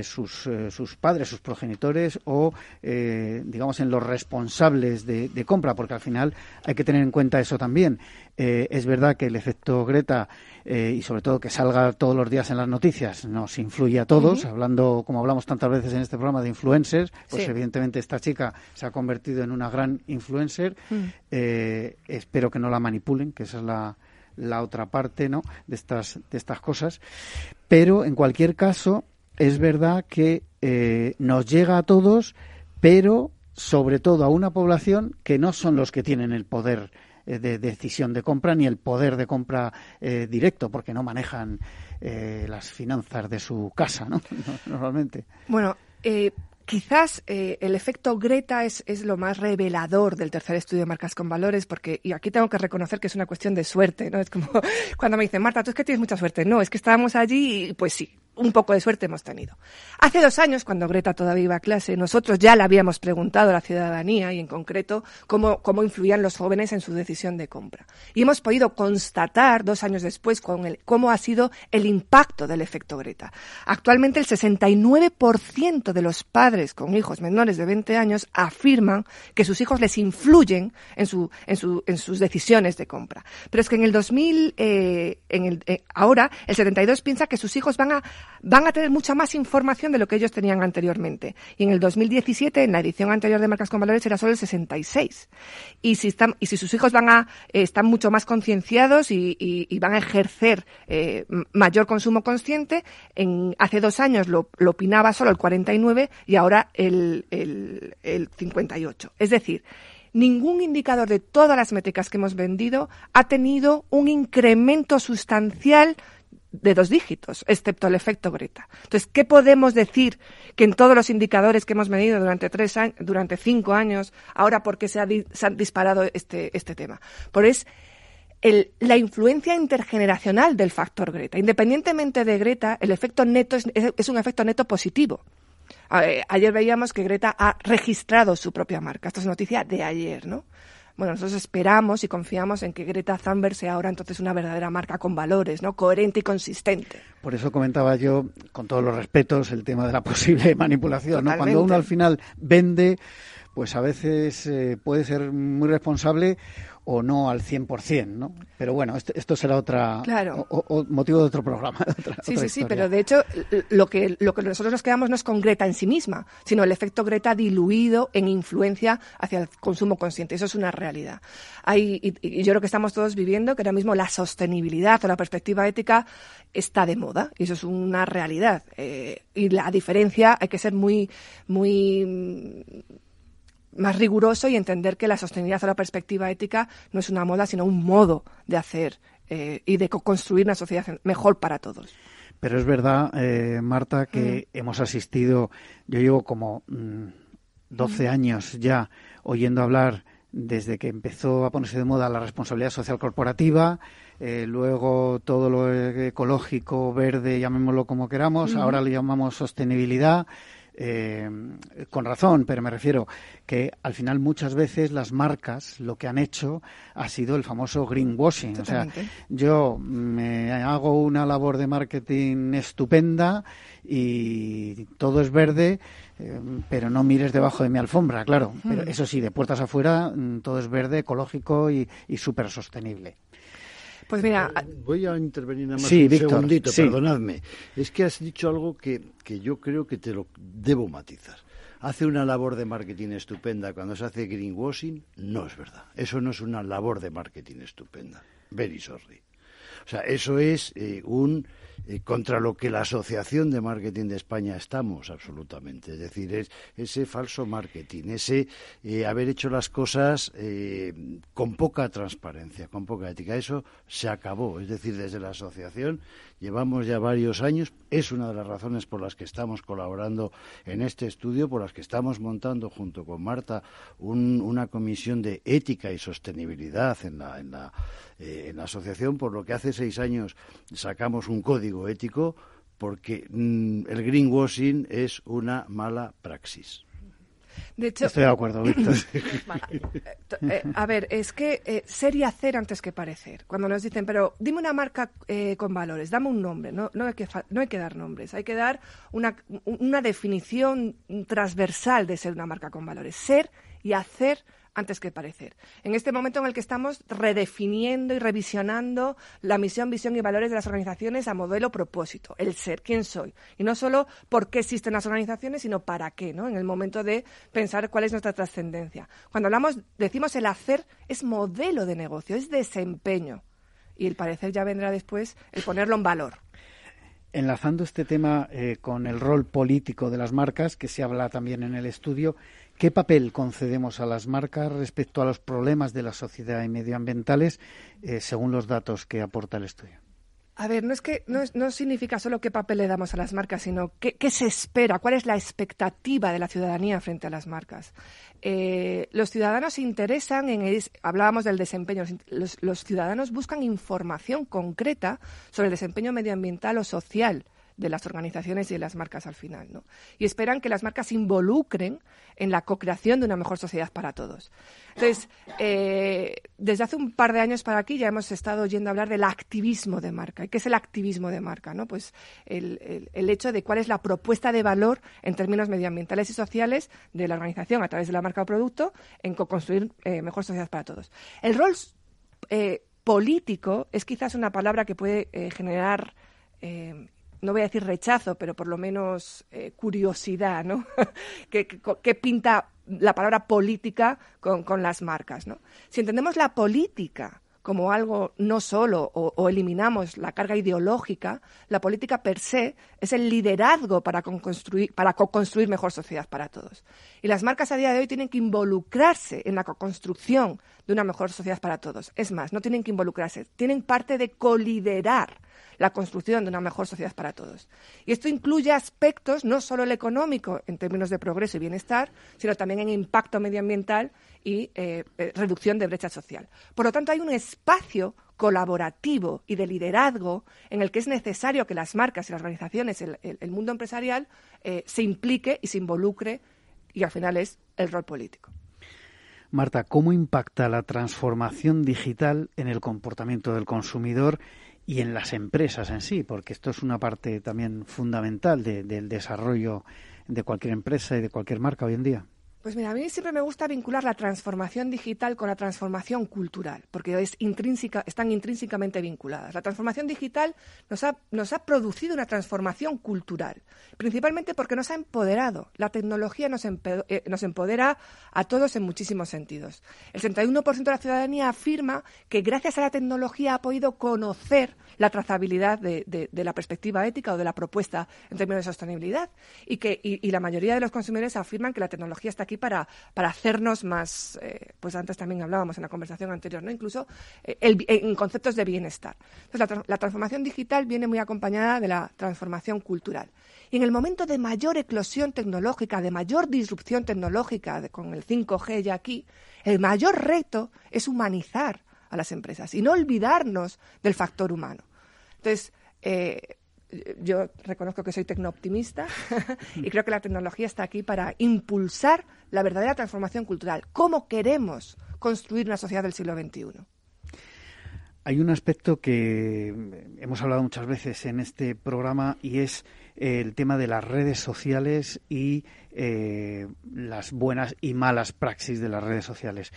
sus, sus, padres, sus progenitores o, digamos, en los responsables de, de, compra, porque al final hay que tener en cuenta eso también. es verdad que el efecto Greta eh, y sobre todo que salga todos los días en las noticias nos influye a todos. Hablando, como hablamos tantas veces en este programa, de influencers, pues evidentemente esta chica se ha convertido en una gran influencer. Mm. Eh, espero que no la manipulen, que esa es la, la otra parte ¿no? de, estas, de estas cosas. Pero en cualquier caso, es verdad que eh, nos llega a todos, pero sobre todo a una población que no son los que tienen el poder eh, de decisión de compra ni el poder de compra eh, directo, porque no manejan eh, las finanzas de su casa, ¿no? Normalmente. Bueno, Quizás el efecto Greta es, es, lo más revelador del tercer estudio de marcas con valores, porque, y aquí tengo que reconocer que es una cuestión de suerte, ¿no? Es como cuando me dicen, Marta, tú es que tienes mucha suerte. No, es que estábamos allí y pues sí, un poco de suerte hemos tenido. Hace dos años, cuando Greta todavía iba a clase, nosotros ya le habíamos preguntado a la ciudadanía y en concreto cómo, cómo influían los jóvenes en su decisión de compra. Y hemos podido constatar dos años después con el, cómo ha sido el impacto del efecto Greta. Actualmente el 69% de los padres con hijos menores de 20 años afirman que sus hijos les influyen en, su, en, su, en sus decisiones de compra. Pero es que en el 2000, eh, en el, eh, ahora el 72 piensa que sus hijos van a van a tener mucha más información de lo que ellos tenían anteriormente. Y en el 2017, en la edición anterior de Marcas con Valores, era solo el 66. Y si, están, y si sus hijos van a, eh, están mucho más concienciados y, van a ejercer eh, mayor consumo consciente, en, hace dos años lo, opinaba solo el 49 y ahora el, el, el 58. Es decir, ningún indicador de todas las métricas que hemos vendido ha tenido un incremento sustancial de dos dígitos, excepto el efecto Greta. Entonces, ¿qué podemos decir que en todos los indicadores que hemos medido durante tres años, durante cinco años, ahora porque se ha, se disparado este, este tema? Por es el, la influencia intergeneracional del factor Greta. Independientemente de Greta, el efecto neto es, es un efecto neto positivo. Ayer veíamos que Greta ha registrado su propia marca. Esto es noticia de ayer, ¿no? Bueno, nosotros esperamos y confiamos en que Greta Thunberg sea ahora entonces una verdadera marca con valores, ¿no? Coherente y consistente. Por eso comentaba yo, con todos los respetos, el tema de la posible manipulación, ¿no? Cuando uno al final vende, pues a veces eh, puede ser muy responsable o no al 100%, ¿no? Pero bueno, esto, será otra o, motivo de otro programa. sí, sí, sí, pero de hecho lo que, lo que nosotros nos quedamos no es con Greta en sí misma, sino el efecto Greta diluido en influencia hacia el consumo consciente. Eso es una realidad. Hay, y, yo creo que estamos todos viviendo que ahora mismo la sostenibilidad o la perspectiva ética está de moda y eso es una realidad. Eh, y la diferencia hay que ser muy, muy más riguroso y entender que la sostenibilidad o la perspectiva ética no es una moda, sino un modo de hacer eh, y de construir una sociedad mejor para todos. Pero es verdad, eh, Marta, que hemos asistido, yo llevo como 12 mm, años ya oyendo hablar desde que empezó a ponerse de moda la responsabilidad social corporativa, eh, luego todo lo ecológico, verde, llamémoslo como queramos, ahora lo llamamos sostenibilidad, eh, con razón, pero me refiero que al final muchas veces las marcas lo que han hecho ha sido el famoso greenwashing. O sea, yo me hago una labor de marketing estupenda y todo es verde, eh, pero no mires debajo de mi alfombra, claro. Pero eso sí, de puertas afuera mm, todo es verde, ecológico y, y súper sostenible. Pues mira, eh, voy a intervenir nada más un segundito, perdonadme. Es que has dicho algo que, que yo creo que te lo debo matizar. Hace una labor de marketing estupenda cuando se hace greenwashing, no es verdad. Eso no es una labor de marketing estupenda. Very sorry. O sea, eso es eh, un eh, contra lo que la Asociación de Marketing de España estamos absolutamente. Es decir, es ese falso marketing, ese eh, haber hecho las cosas eh, con poca transparencia, con poca ética. Eso se acabó. Es decir, desde la asociación llevamos ya varios años. Es una de las razones por las que estamos colaborando en este estudio, por las que estamos montando junto con Marta una comisión de ética y sostenibilidad en la, en la en la asociación, por lo que hace seis años sacamos un código ético porque mm, el greenwashing es una mala praxis. De hecho, Estoy de acuerdo, Víctor. Eh, a ver, es que eh, ser y hacer antes que parecer. Cuando nos dicen, pero dime una marca eh, con valores, dame un nombre. No, no, hay que, no hay que dar nombres, hay que dar una, una definición transversal de ser una marca con valores. Ser y hacer antes que parecer. En este momento en el que estamos redefiniendo y revisionando la misión, visión y valores de las organizaciones a modelo propósito, el ser, quién soy. Y no solo por qué existen las organizaciones, sino para qué, ¿no? En el momento de pensar cuál es nuestra trascendencia. Cuando hablamos, decimos el hacer es modelo de negocio, es desempeño. Y el parecer ya vendrá después el ponerlo en valor. Enlazando este tema eh, con el rol político de las marcas, que se habla también en el estudio, ¿Qué papel concedemos a las marcas respecto a los problemas de la sociedad y medioambientales eh, según los datos que aporta el estudio? A ver, no es que no, significa solo qué papel le damos a las marcas, sino qué, se espera, cuál es la expectativa de la ciudadanía frente a las marcas. Eh, los ciudadanos se interesan en, hablábamos del desempeño, los ciudadanos buscan información concreta sobre el desempeño medioambiental o social de las organizaciones y de las marcas al final. ¿no? Y esperan que las marcas se involucren en la co-creación de una mejor sociedad para todos. Entonces, eh, desde hace un par de años para aquí ya hemos estado oyendo hablar del activismo de marca. ¿Y qué es el activismo de marca? ¿no? Pues el, hecho de cuál es la propuesta de valor en términos medioambientales y sociales de la organización a través de la marca o producto en co-construir eh, mejor sociedad para todos. El rol eh, político es quizás una palabra que puede generar no voy a decir rechazo, pero por lo menos eh, curiosidad, ¿no? ¿Qué, pinta la palabra política con, las marcas, ¿no? Si entendemos la política como algo no solo o, eliminamos la carga ideológica, la política per se es el liderazgo para construir para co-construir mejor sociedad para todos. Y las marcas a día de hoy tienen que involucrarse en la co-construcción de una mejor sociedad para todos. Es más, no tienen que involucrarse, tienen parte de coliderar la construcción de una mejor sociedad para todos. Y esto incluye aspectos no solo el económico en términos de progreso y bienestar, sino también en impacto medioambiental y eh, eh, reducción de brecha social. Por lo tanto, hay un espacio colaborativo y de liderazgo en el que es necesario que las marcas y las organizaciones, el, mundo empresarial, eh, se implique y se involucre y al final es el rol político. Marta, ¿cómo impacta la transformación digital en el comportamiento del consumidor y en las empresas en sí, porque esto es una parte también fundamental del desarrollo de cualquier empresa y de cualquier marca hoy en día. Pues mira, a mí siempre me gusta vincular la transformación digital con la transformación cultural, porque es intrínseca, están intrínsecamente vinculadas. La transformación digital nos ha, nos ha producido una transformación cultural, principalmente porque nos ha empoderado. La tecnología nos, eh, empodera a todos en muchísimos sentidos. El 61% de la ciudadanía afirma que gracias a la tecnología ha podido conocer la trazabilidad de, de, la perspectiva ética o de la propuesta en términos de sostenibilidad y que y la mayoría de los consumidores afirman que la tecnología está aquí para, para hacernos más, eh, pues antes también hablábamos en la conversación anterior, ¿no? incluso eh, en conceptos de bienestar. Entonces, la, transformación digital viene muy acompañada de la transformación cultural. Y en el momento de mayor eclosión tecnológica, de mayor disrupción tecnológica, con el 5G ya aquí, el mayor reto es humanizar a las empresas y no olvidarnos del factor humano. Entonces, eh, yo reconozco que soy tecnooptimista y creo que la tecnología está aquí para impulsar la verdadera transformación cultural. ¿Cómo queremos construir una sociedad del siglo XXI? Hay un aspecto que hemos hablado muchas veces en este programa y es el tema de las redes sociales y eh, las buenas y malas praxis de las redes sociales.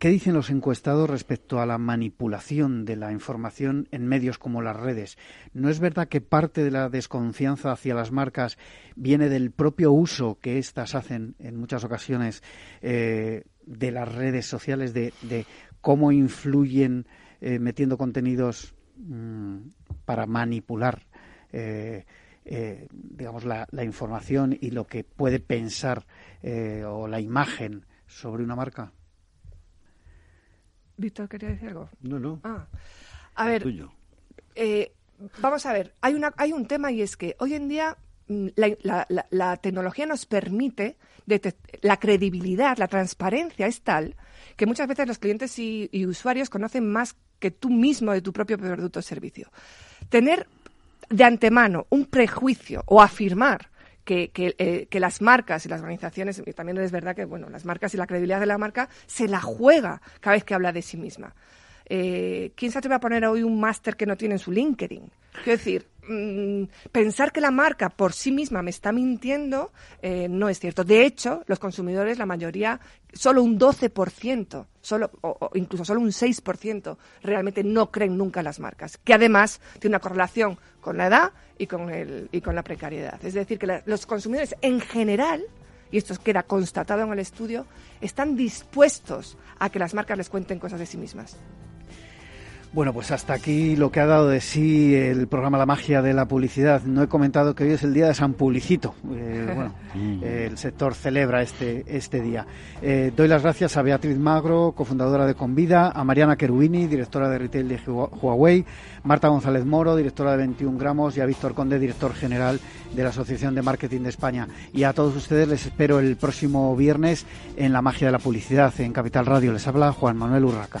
¿Qué dicen los encuestados respecto a la manipulación de la información en medios como las redes? ¿No es verdad que parte de la desconfianza hacia las marcas viene del propio uso que éstas hacen en muchas ocasiones eh, de las redes sociales, de, cómo influyen eh, metiendo contenidos mm, para manipular eh, digamos la, información y lo que puede pensar o la imagen sobre una marca? Víctor, ¿quería decir algo? No, no. Ah. A ver, vamos a ver, hay, una, hay un tema y es que hoy en día mm, la, tecnología nos permite, la credibilidad, la transparencia es tal que muchas veces los clientes y, y usuarios conocen más que tú mismo de tu propio producto o servicio. Tener de antemano un prejuicio o afirmar que, eh, que, las marcas y las organizaciones, y también es verdad que bueno, las marcas y la credibilidad de la marca se la juega cada vez que habla de sí misma. Eh, ¿Quién se atreve a poner hoy un máster que no tiene en su LinkedIn? Quiero decir, Mm, pensar que la marca por sí misma me está mintiendo eh, no es cierto. De hecho, los consumidores, la mayoría, solo un 12%, solo, o, incluso solo un 6%, realmente no creen nunca en las marcas, que además tiene una correlación con la edad y con, el, y con la precariedad. Es decir, que los consumidores en general y esto queda constatado en el estudio, están dispuestos a que las marcas les cuenten cosas de sí mismas. Bueno, pues hasta aquí lo que ha dado de sí el programa La magia de la publicidad. No he comentado que hoy es el día de San Publicito. Eh, bueno, el sector celebra este, este día. Eh, doy las gracias a Beatriz Magro, cofundadora de Convida, a Mariana Kerubini, directora de retail de Huawei, Marta González Moro, directora de 21 gramos, y a Víctor Conde, director general de la Asociación de Marketing de España. Y a todos ustedes les espero el próximo viernes en La magia de la publicidad en Capital Radio. Les habla Juan Manuel Urraca.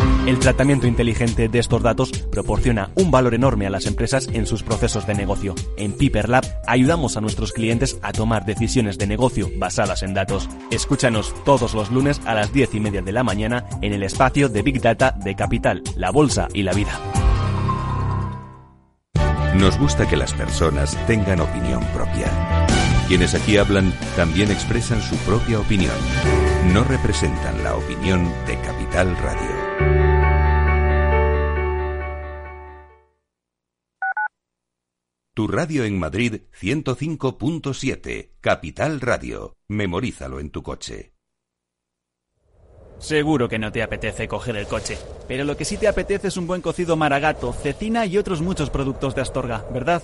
El tratamiento inteligente de estos datos proporciona un valor enorme a las empresas en sus procesos de negocio. En Piper Lab ayudamos a nuestros clientes a tomar decisiones de negocio basadas en datos. Escúchanos todos los lunes a las 10 y media de la mañana en el espacio de Big Data de Capital, la Bolsa y la Vida. Nos gusta que las personas tengan opinión propia. Quienes aquí hablan también expresan su propia opinión. No representan la opinión de Capital Radio. Tu radio en Madrid 105.7, Capital Radio. Memorízalo en tu coche. Seguro que no te apetece coger el coche, pero lo que sí te apetece es un buen cocido maragato, cecina y otros muchos productos de Astorga, ¿verdad?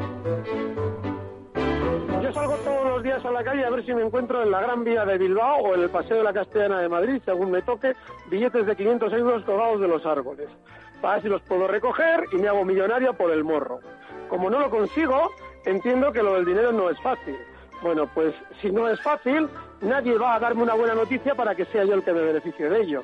A la calle a ver si me encuentro en la Gran Vía de Bilbao o en el Paseo de la Castellana de Madrid, según me toque, billetes de 500 euros colgados de los árboles. Para ver si los puedo recoger y me hago millonario por el morro. Como no lo consigo, entiendo que lo del dinero no es fácil. Bueno, pues si no es fácil, nadie va a darme una buena noticia para que sea yo el que me beneficie de ello.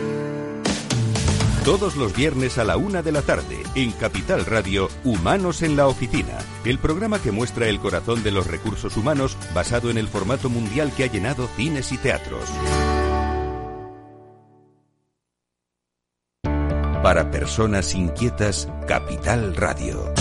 Todos los viernes a la una de la tarde, en Capital Radio, Humanos en la Oficina, el programa que muestra el corazón de los recursos humanos basado en el formato mundial que ha llenado cines y teatros. Para personas inquietas, Capital Radio.